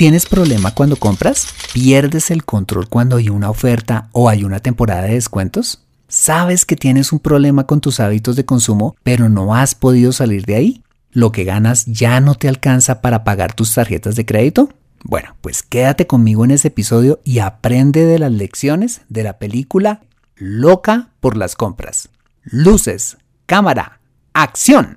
¿Tienes problema cuando compras? ¿Pierdes el control cuando hay una oferta o hay una temporada de descuentos? ¿Sabes que tienes un problema con tus hábitos de consumo, pero no has podido salir de ahí? ¿Lo que ganas ya no te alcanza para pagar tus tarjetas de crédito? Bueno, pues quédate conmigo en ese episodio y aprende de las lecciones de la película Loca por las compras. Luces, cámara, acción.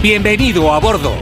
Bienvenido a bordo.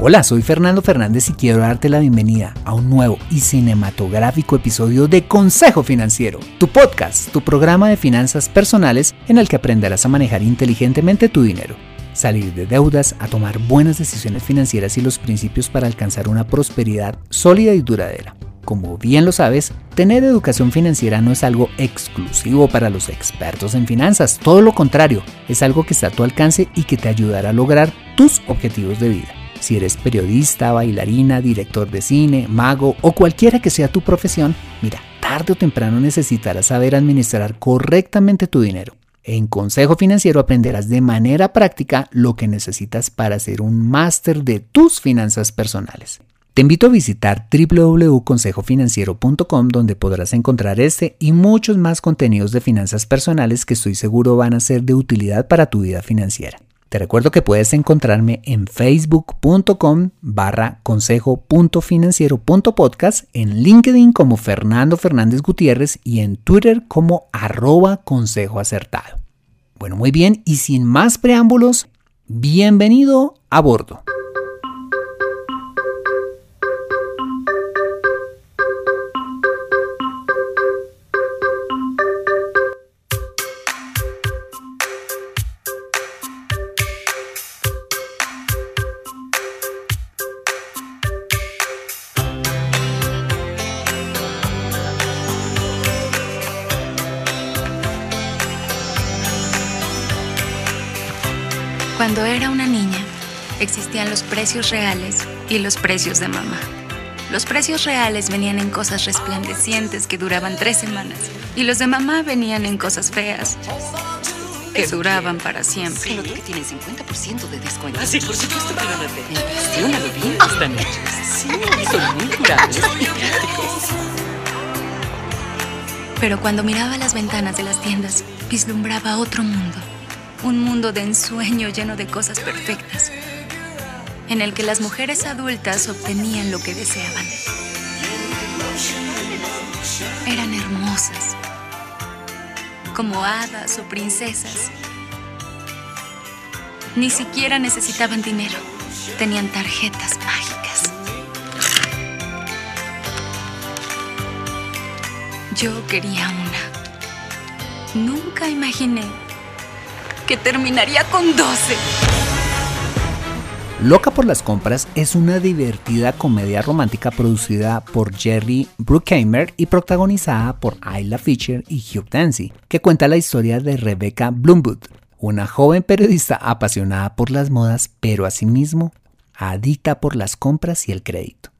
Hola, soy Fernando Fernández y quiero darte la bienvenida a un nuevo y cinematográfico episodio de Consejo Financiero, tu podcast, tu programa de finanzas personales en el que aprenderás a manejar inteligentemente tu dinero, salir de deudas, a tomar buenas decisiones financieras y los principios para alcanzar una prosperidad sólida y duradera. Como bien lo sabes, tener educación financiera no es algo exclusivo para los expertos en finanzas, todo lo contrario, es algo que está a tu alcance y que te ayudará a lograr tus objetivos de vida. Si eres periodista, bailarina, director de cine, mago o cualquiera que sea tu profesión, mira, tarde o temprano necesitarás saber administrar correctamente tu dinero. En Consejo Financiero aprenderás de manera práctica lo que necesitas para ser un máster de tus finanzas personales. Te invito a visitar www.consejofinanciero.com donde podrás encontrar este y muchos más contenidos de finanzas personales que estoy seguro van a ser de utilidad para tu vida financiera. Te recuerdo que puedes encontrarme en facebook.com barra consejo.financiero.podcast, en LinkedIn como Fernando Fernández Gutiérrez y en Twitter como arroba. Bueno, muy bien, y sin más preámbulos, bienvenido a bordo. Precios reales y los precios de mamá. Los precios reales venían en cosas resplandecientes que duraban tres semanas y los de mamá venían en cosas feas que duraban para siempre. Sí, que tienen 50% de descuento. Ah, sí, por supuesto que bien esta noche. Sí, son muy durables y prácticos. Pero cuando miraba las ventanas de las tiendas, vislumbraba otro mundo un mundo de ensueño lleno de cosas perfectas, en el que las mujeres adultas obtenían lo que deseaban. Eran hermosas, como hadas o princesas. Ni siquiera necesitaban dinero, tenían tarjetas mágicas. Yo quería una. Nunca imaginé que terminaría con 12. Loca por las compras es una divertida comedia romántica producida por Jerry Bruckheimer y protagonizada por Ayla Fisher y Hugh Dancy, que cuenta la historia de Rebecca Bloomwood, una joven periodista apasionada por las modas, pero asimismo adicta por las compras y el crédito.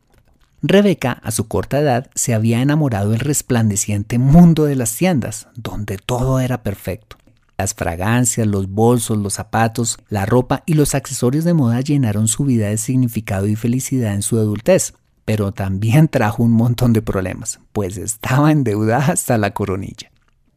Rebecca, a su corta edad, se había enamorado del resplandeciente mundo de las tiendas, donde todo era perfecto. Las fragancias, los bolsos, los zapatos, la ropa y los accesorios de moda llenaron su vida de significado y felicidad en su adultez, pero también trajo un montón de problemas, pues estaba endeudada hasta la coronilla.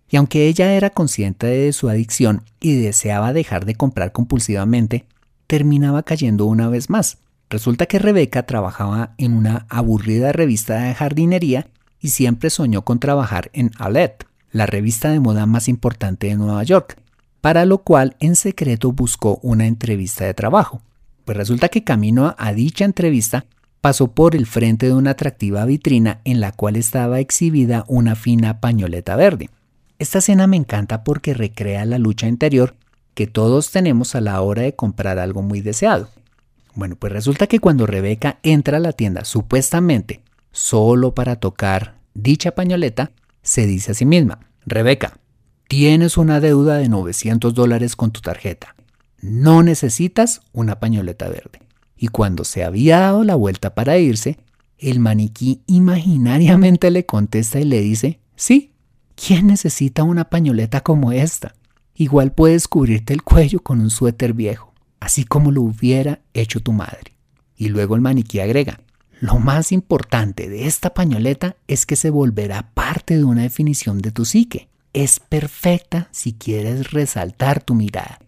Y aunque ella era consciente de su adicción y deseaba dejar de comprar compulsivamente, terminaba cayendo una vez más. Resulta que Rebeca trabajaba en una aburrida revista de jardinería y siempre soñó con trabajar en Alet, la revista de moda más importante de Nueva York, para lo cual en secreto buscó una entrevista de trabajo. Pues resulta que camino a dicha entrevista pasó por el frente de una atractiva vitrina en la cual estaba exhibida una fina pañoleta verde. Esta escena me encanta porque recrea la lucha interior que todos tenemos a la hora de comprar algo muy deseado. Bueno, pues resulta que cuando Rebeca entra a la tienda supuestamente solo para tocar dicha pañoleta, se dice a sí misma, Rebeca, tienes una deuda de 900 dólares con tu tarjeta. No necesitas una pañoleta verde. Y cuando se había dado la vuelta para irse, el maniquí imaginariamente le contesta y le dice, sí, ¿quién necesita una pañoleta como esta? Igual puedes cubrirte el cuello con un suéter viejo, así como lo hubiera hecho tu madre. Y luego el maniquí agrega, lo más importante de esta pañoleta es que se volverá parte de una definición de tu psique. Es perfecta si quieres resaltar tu mirada.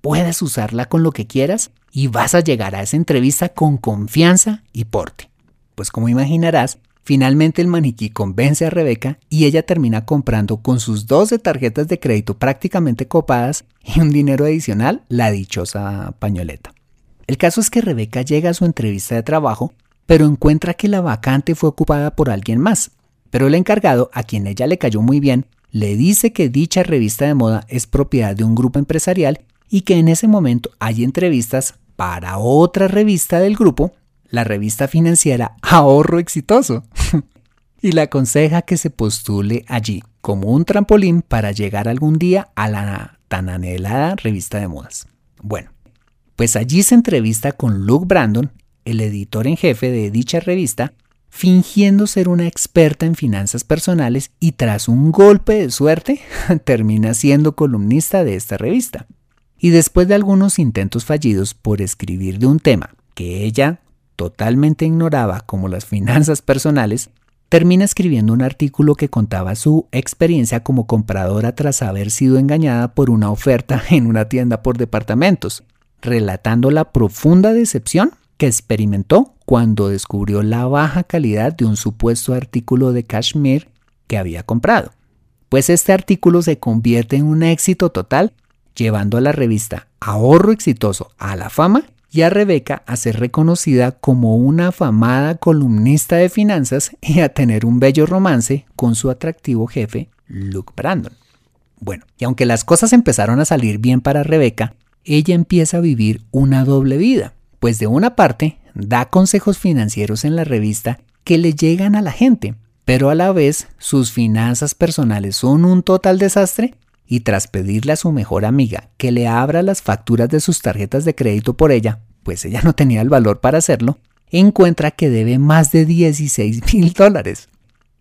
Puedes usarla con lo que quieras y vas a llegar a esa entrevista con confianza y porte. Pues como imaginarás, finalmente el maniquí convence a Rebeca y ella termina comprando con sus 12 tarjetas de crédito prácticamente copadas y un dinero adicional la dichosa pañoleta. El caso es que Rebeca llega a su entrevista de trabajo pero encuentra que la vacante fue ocupada por alguien más. Pero el encargado, a quien ella le cayó muy bien, le dice que dicha revista de moda es propiedad de un grupo empresarial y que en ese momento hay entrevistas para otra revista del grupo, la revista financiera Ahorro Exitoso, y le aconseja que se postule allí como un trampolín para llegar algún día a la tan anhelada revista de modas. Bueno, pues allí se entrevista con Luke Brandon el editor en jefe de dicha revista, fingiendo ser una experta en finanzas personales y tras un golpe de suerte termina siendo columnista de esta revista. Y después de algunos intentos fallidos por escribir de un tema que ella totalmente ignoraba como las finanzas personales, termina escribiendo un artículo que contaba su experiencia como compradora tras haber sido engañada por una oferta en una tienda por departamentos, relatando la profunda decepción experimentó cuando descubrió la baja calidad de un supuesto artículo de cashmere que había comprado. Pues este artículo se convierte en un éxito total, llevando a la revista Ahorro Exitoso a la fama y a Rebeca a ser reconocida como una afamada columnista de finanzas y a tener un bello romance con su atractivo jefe, Luke Brandon. Bueno, y aunque las cosas empezaron a salir bien para Rebeca, ella empieza a vivir una doble vida pues de una parte da consejos financieros en la revista que le llegan a la gente, pero a la vez sus finanzas personales son un total desastre y tras pedirle a su mejor amiga que le abra las facturas de sus tarjetas de crédito por ella, pues ella no tenía el valor para hacerlo, encuentra que debe más de 16 mil dólares.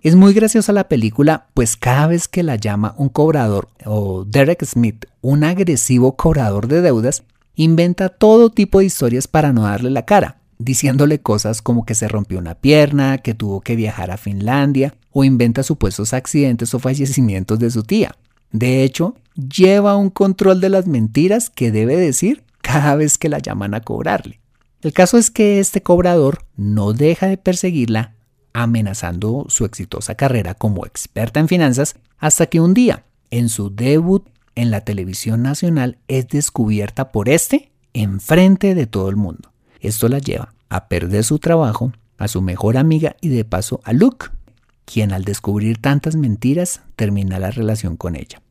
Es muy graciosa la película, pues cada vez que la llama un cobrador o Derek Smith, un agresivo cobrador de deudas, inventa todo tipo de historias para no darle la cara, diciéndole cosas como que se rompió una pierna, que tuvo que viajar a Finlandia, o inventa supuestos accidentes o fallecimientos de su tía. De hecho, lleva un control de las mentiras que debe decir cada vez que la llaman a cobrarle. El caso es que este cobrador no deja de perseguirla, amenazando su exitosa carrera como experta en finanzas, hasta que un día, en su debut en la televisión nacional es descubierta por este enfrente de todo el mundo. Esto la lleva a perder su trabajo, a su mejor amiga y de paso a Luke, quien al descubrir tantas mentiras termina la relación con ella.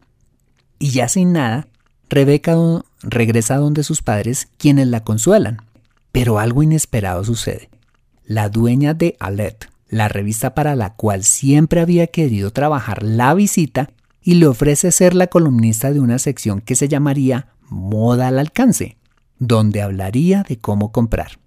Y ya sin nada, Rebeca regresa a donde sus padres, quienes la consuelan. Pero algo inesperado sucede. La dueña de Alert, la revista para la cual siempre había querido trabajar, la visita y le ofrece ser la columnista de una sección que se llamaría Moda al alcance, donde hablaría de cómo comprar,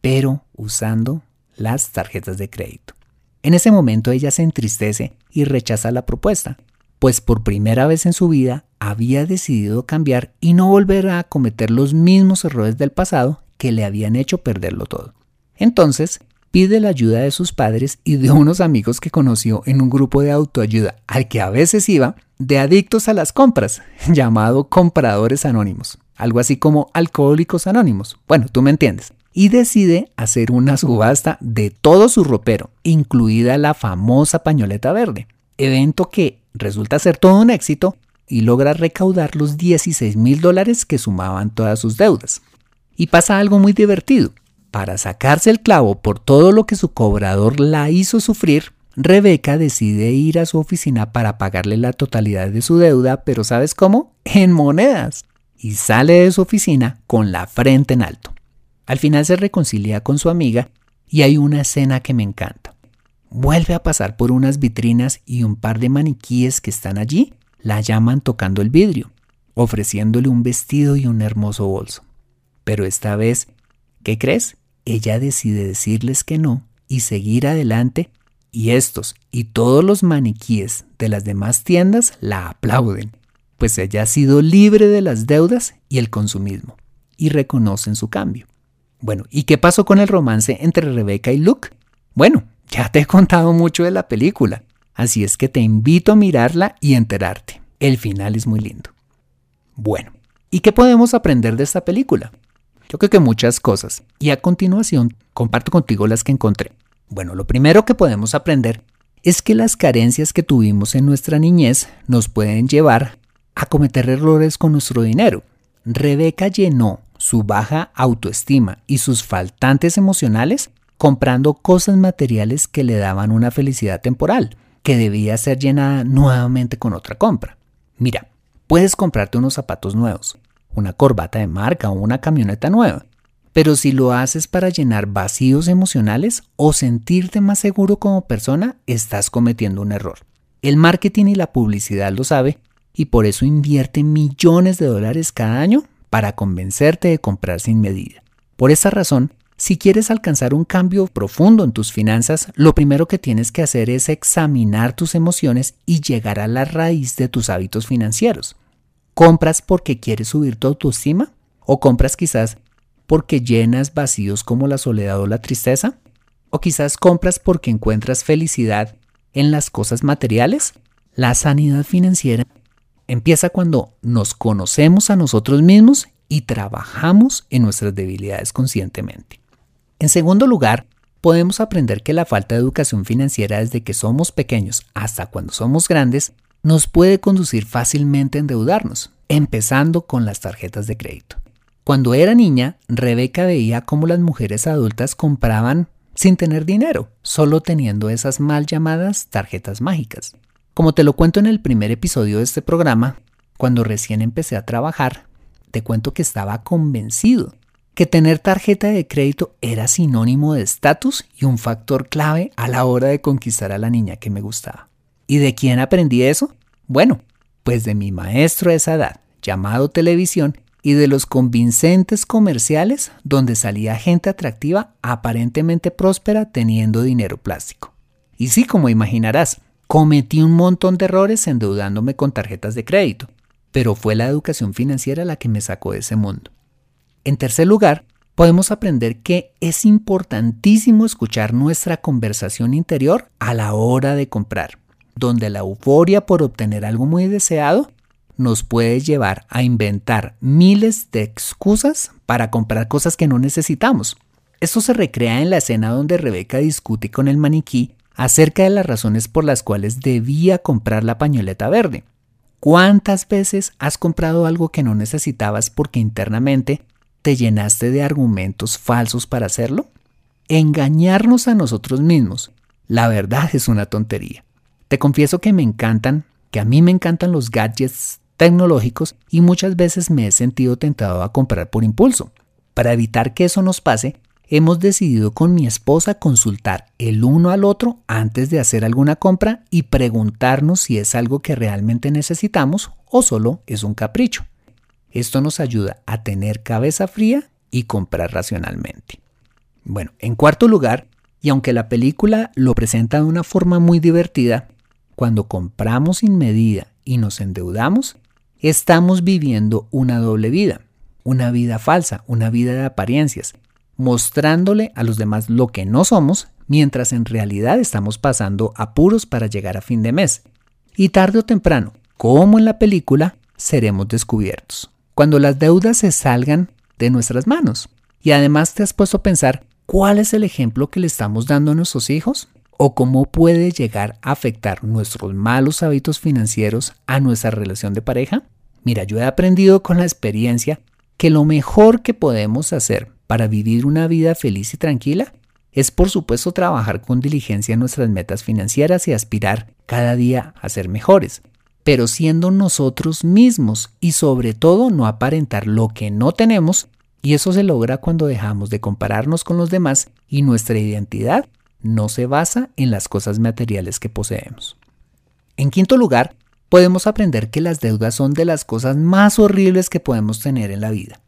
pero usando las tarjetas de crédito. En ese momento ella se entristece y rechaza la propuesta, pues por primera vez en su vida había decidido cambiar y no volver a cometer los mismos errores del pasado que le habían hecho perderlo todo. Entonces, pide la ayuda de sus padres y de unos amigos que conoció en un grupo de autoayuda al que a veces iba de adictos a las compras, llamado compradores anónimos, algo así como alcohólicos anónimos. Bueno, tú me entiendes. Y decide hacer una subasta de todo su ropero, incluida la famosa pañoleta verde, evento que resulta ser todo un éxito y logra recaudar los 16 mil dólares que sumaban todas sus deudas. Y pasa algo muy divertido para sacarse el clavo por todo lo que su cobrador la hizo sufrir, Rebeca decide ir a su oficina para pagarle la totalidad de su deuda, pero ¿sabes cómo? En monedas. Y sale de su oficina con la frente en alto. Al final se reconcilia con su amiga y hay una escena que me encanta. Vuelve a pasar por unas vitrinas y un par de maniquíes que están allí la llaman tocando el vidrio, ofreciéndole un vestido y un hermoso bolso. Pero esta vez, ¿qué crees? Ella decide decirles que no y seguir adelante y estos y todos los maniquíes de las demás tiendas la aplauden, pues ella ha sido libre de las deudas y el consumismo, y reconocen su cambio. Bueno, ¿y qué pasó con el romance entre Rebeca y Luke? Bueno, ya te he contado mucho de la película, así es que te invito a mirarla y enterarte. El final es muy lindo. Bueno, ¿y qué podemos aprender de esta película? Yo creo que muchas cosas, y a continuación comparto contigo las que encontré. Bueno, lo primero que podemos aprender es que las carencias que tuvimos en nuestra niñez nos pueden llevar a cometer errores con nuestro dinero. Rebeca llenó su baja autoestima y sus faltantes emocionales comprando cosas materiales que le daban una felicidad temporal, que debía ser llenada nuevamente con otra compra. Mira, puedes comprarte unos zapatos nuevos, una corbata de marca o una camioneta nueva, pero si lo haces para llenar vacíos emocionales o sentirte más seguro como persona, estás cometiendo un error. El marketing y la publicidad lo sabe y por eso invierte millones de dólares cada año para convencerte de comprar sin medida. Por esa razón, si quieres alcanzar un cambio profundo en tus finanzas, lo primero que tienes que hacer es examinar tus emociones y llegar a la raíz de tus hábitos financieros. ¿Compras porque quieres subir tu autoestima? ¿O compras quizás porque llenas vacíos como la soledad o la tristeza? ¿O quizás compras porque encuentras felicidad en las cosas materiales? La sanidad financiera empieza cuando nos conocemos a nosotros mismos y trabajamos en nuestras debilidades conscientemente. En segundo lugar, podemos aprender que la falta de educación financiera desde que somos pequeños hasta cuando somos grandes nos puede conducir fácilmente a endeudarnos, empezando con las tarjetas de crédito. Cuando era niña, Rebeca veía cómo las mujeres adultas compraban sin tener dinero, solo teniendo esas mal llamadas tarjetas mágicas. Como te lo cuento en el primer episodio de este programa, cuando recién empecé a trabajar, te cuento que estaba convencido que tener tarjeta de crédito era sinónimo de estatus y un factor clave a la hora de conquistar a la niña que me gustaba. ¿Y de quién aprendí eso? Bueno, pues de mi maestro de esa edad, llamado televisión, y de los convincentes comerciales donde salía gente atractiva aparentemente próspera teniendo dinero plástico. Y sí, como imaginarás, cometí un montón de errores endeudándome con tarjetas de crédito, pero fue la educación financiera la que me sacó de ese mundo. En tercer lugar, podemos aprender que es importantísimo escuchar nuestra conversación interior a la hora de comprar, donde la euforia por obtener algo muy deseado nos puede llevar a inventar miles de excusas para comprar cosas que no necesitamos. Esto se recrea en la escena donde Rebeca discute con el maniquí acerca de las razones por las cuales debía comprar la pañoleta verde. ¿Cuántas veces has comprado algo que no necesitabas porque internamente te llenaste de argumentos falsos para hacerlo? Engañarnos a nosotros mismos, la verdad es una tontería. Te confieso que me encantan, que a mí me encantan los gadgets tecnológicos y muchas veces me he sentido tentado a comprar por impulso. Para evitar que eso nos pase, hemos decidido con mi esposa consultar el uno al otro antes de hacer alguna compra y preguntarnos si es algo que realmente necesitamos o solo es un capricho. Esto nos ayuda a tener cabeza fría y comprar racionalmente. Bueno, en cuarto lugar, y aunque la película lo presenta de una forma muy divertida, cuando compramos sin medida y nos endeudamos, estamos viviendo una doble vida, una vida falsa, una vida de apariencias, mostrándole a los demás lo que no somos, mientras en realidad estamos pasando apuros para llegar a fin de mes. Y tarde o temprano, como en la película, seremos descubiertos. Cuando las deudas se salgan de nuestras manos. Y además te has puesto a pensar, ¿cuál es el ejemplo que le estamos dando a nuestros hijos? ¿O cómo puede llegar a afectar nuestros malos hábitos financieros a nuestra relación de pareja? Mira, yo he aprendido con la experiencia que lo mejor que podemos hacer para vivir una vida feliz y tranquila es por supuesto trabajar con diligencia en nuestras metas financieras y aspirar cada día a ser mejores, pero siendo nosotros mismos y sobre todo no aparentar lo que no tenemos y eso se logra cuando dejamos de compararnos con los demás y nuestra identidad no se basa en las cosas materiales que poseemos. En quinto lugar, podemos aprender que las deudas son de las cosas más horribles que podemos tener en la vida.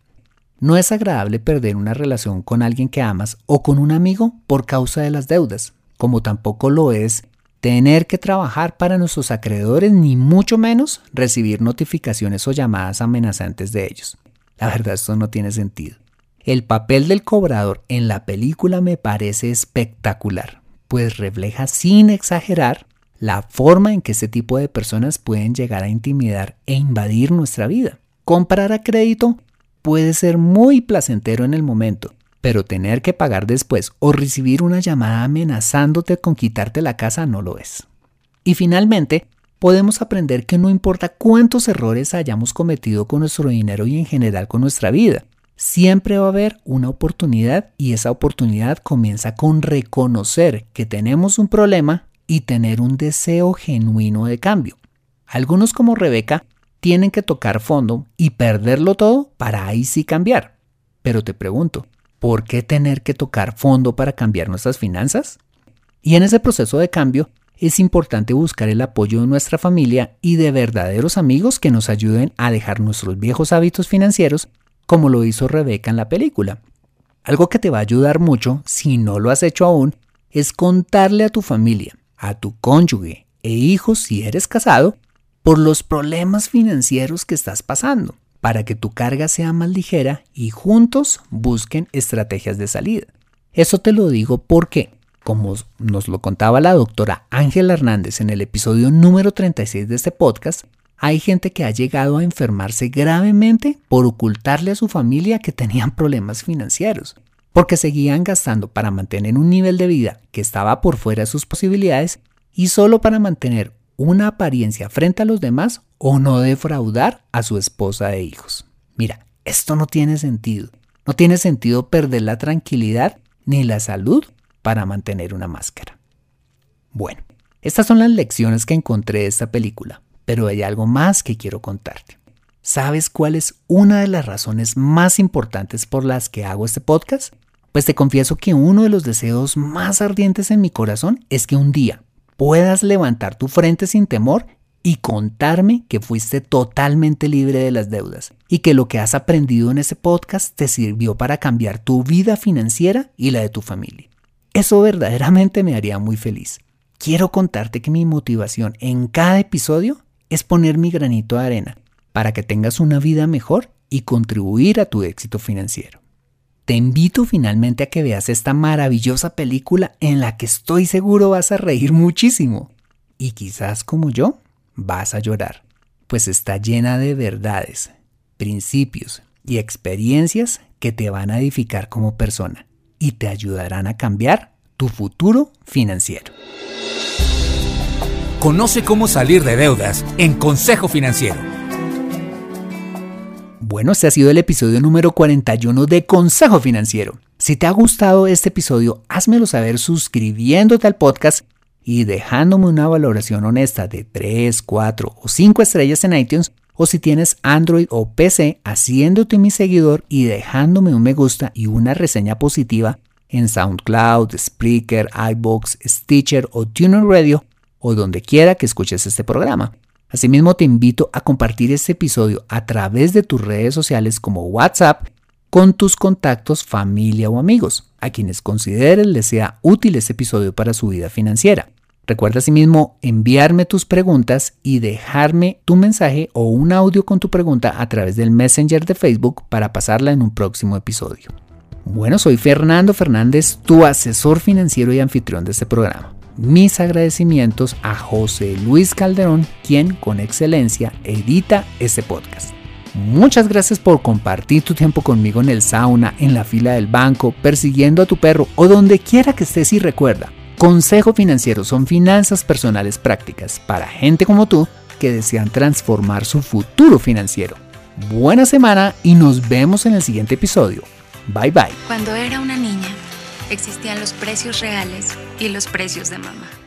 No es agradable perder una relación con alguien que amas o con un amigo por causa de las deudas, como tampoco lo es tener que trabajar para nuestros acreedores ni mucho menos recibir notificaciones o llamadas amenazantes de ellos. La verdad esto no tiene sentido. El papel del cobrador en la película me parece espectacular, pues refleja sin exagerar la forma en que este tipo de personas pueden llegar a intimidar e invadir nuestra vida. Comprar a crédito puede ser muy placentero en el momento, pero tener que pagar después o recibir una llamada amenazándote con quitarte la casa no lo es. Y finalmente, podemos aprender que no importa cuántos errores hayamos cometido con nuestro dinero y en general con nuestra vida, siempre va a haber una oportunidad y esa oportunidad comienza con reconocer que tenemos un problema y tener un deseo genuino de cambio. Algunos como Rebeca tienen que tocar fondo y perderlo todo para ahí sí cambiar. Pero te pregunto, ¿por qué tener que tocar fondo para cambiar nuestras finanzas? Y en ese proceso de cambio, es importante buscar el apoyo de nuestra familia y de verdaderos amigos que nos ayuden a dejar nuestros viejos hábitos financieros, como lo hizo Rebeca en la película. Algo que te va a ayudar mucho, si no lo has hecho aún, es contarle a tu familia, a tu cónyuge e hijos si eres casado, por los problemas financieros que estás pasando, para que tu carga sea más ligera y juntos busquen estrategias de salida. Eso te lo digo porque como nos lo contaba la doctora Ángela Hernández en el episodio número 36 de este podcast, hay gente que ha llegado a enfermarse gravemente por ocultarle a su familia que tenían problemas financieros, porque seguían gastando para mantener un nivel de vida que estaba por fuera de sus posibilidades y solo para mantener una apariencia frente a los demás o no defraudar a su esposa e hijos. Mira, esto no tiene sentido. No tiene sentido perder la tranquilidad ni la salud para mantener una máscara. Bueno, estas son las lecciones que encontré de esta película, pero hay algo más que quiero contarte. ¿Sabes cuál es una de las razones más importantes por las que hago este podcast? Pues te confieso que uno de los deseos más ardientes en mi corazón es que un día puedas levantar tu frente sin temor y contarme que fuiste totalmente libre de las deudas y que lo que has aprendido en ese podcast te sirvió para cambiar tu vida financiera y la de tu familia. Eso verdaderamente me haría muy feliz. Quiero contarte que mi motivación en cada episodio es poner mi granito de arena para que tengas una vida mejor y contribuir a tu éxito financiero. Te invito finalmente a que veas esta maravillosa película en la que estoy seguro vas a reír muchísimo. Y quizás como yo, vas a llorar, pues está llena de verdades, principios y experiencias que te van a edificar como persona y te ayudarán a cambiar tu futuro financiero. Conoce cómo salir de deudas en Consejo Financiero. Bueno, este ha sido el episodio número 41 de Consejo Financiero. Si te ha gustado este episodio, házmelo saber suscribiéndote al podcast y dejándome una valoración honesta de 3, 4 o 5 estrellas en iTunes o si tienes Android o PC, haciéndote mi seguidor y dejándome un me gusta y una reseña positiva en SoundCloud, Spreaker, iBox, Stitcher o TuneIn Radio o donde quiera que escuches este programa. Asimismo te invito a compartir este episodio a través de tus redes sociales como WhatsApp con tus contactos, familia o amigos, a quienes consideres les sea útil este episodio para su vida financiera. Recuerda asimismo enviarme tus preguntas y dejarme tu mensaje o un audio con tu pregunta a través del Messenger de Facebook para pasarla en un próximo episodio. Bueno, soy Fernando Fernández, tu asesor financiero y anfitrión de este programa. Mis agradecimientos a José Luis Calderón, quien con excelencia edita este podcast. Muchas gracias por compartir tu tiempo conmigo en el sauna, en la fila del banco, persiguiendo a tu perro o donde quiera que estés y recuerda Consejo Financiero son finanzas personales prácticas para gente como tú que desean transformar su futuro financiero. Buena semana y nos vemos en el siguiente episodio. Bye bye. Cuando era una niña, existían los precios reales y los precios de mamá.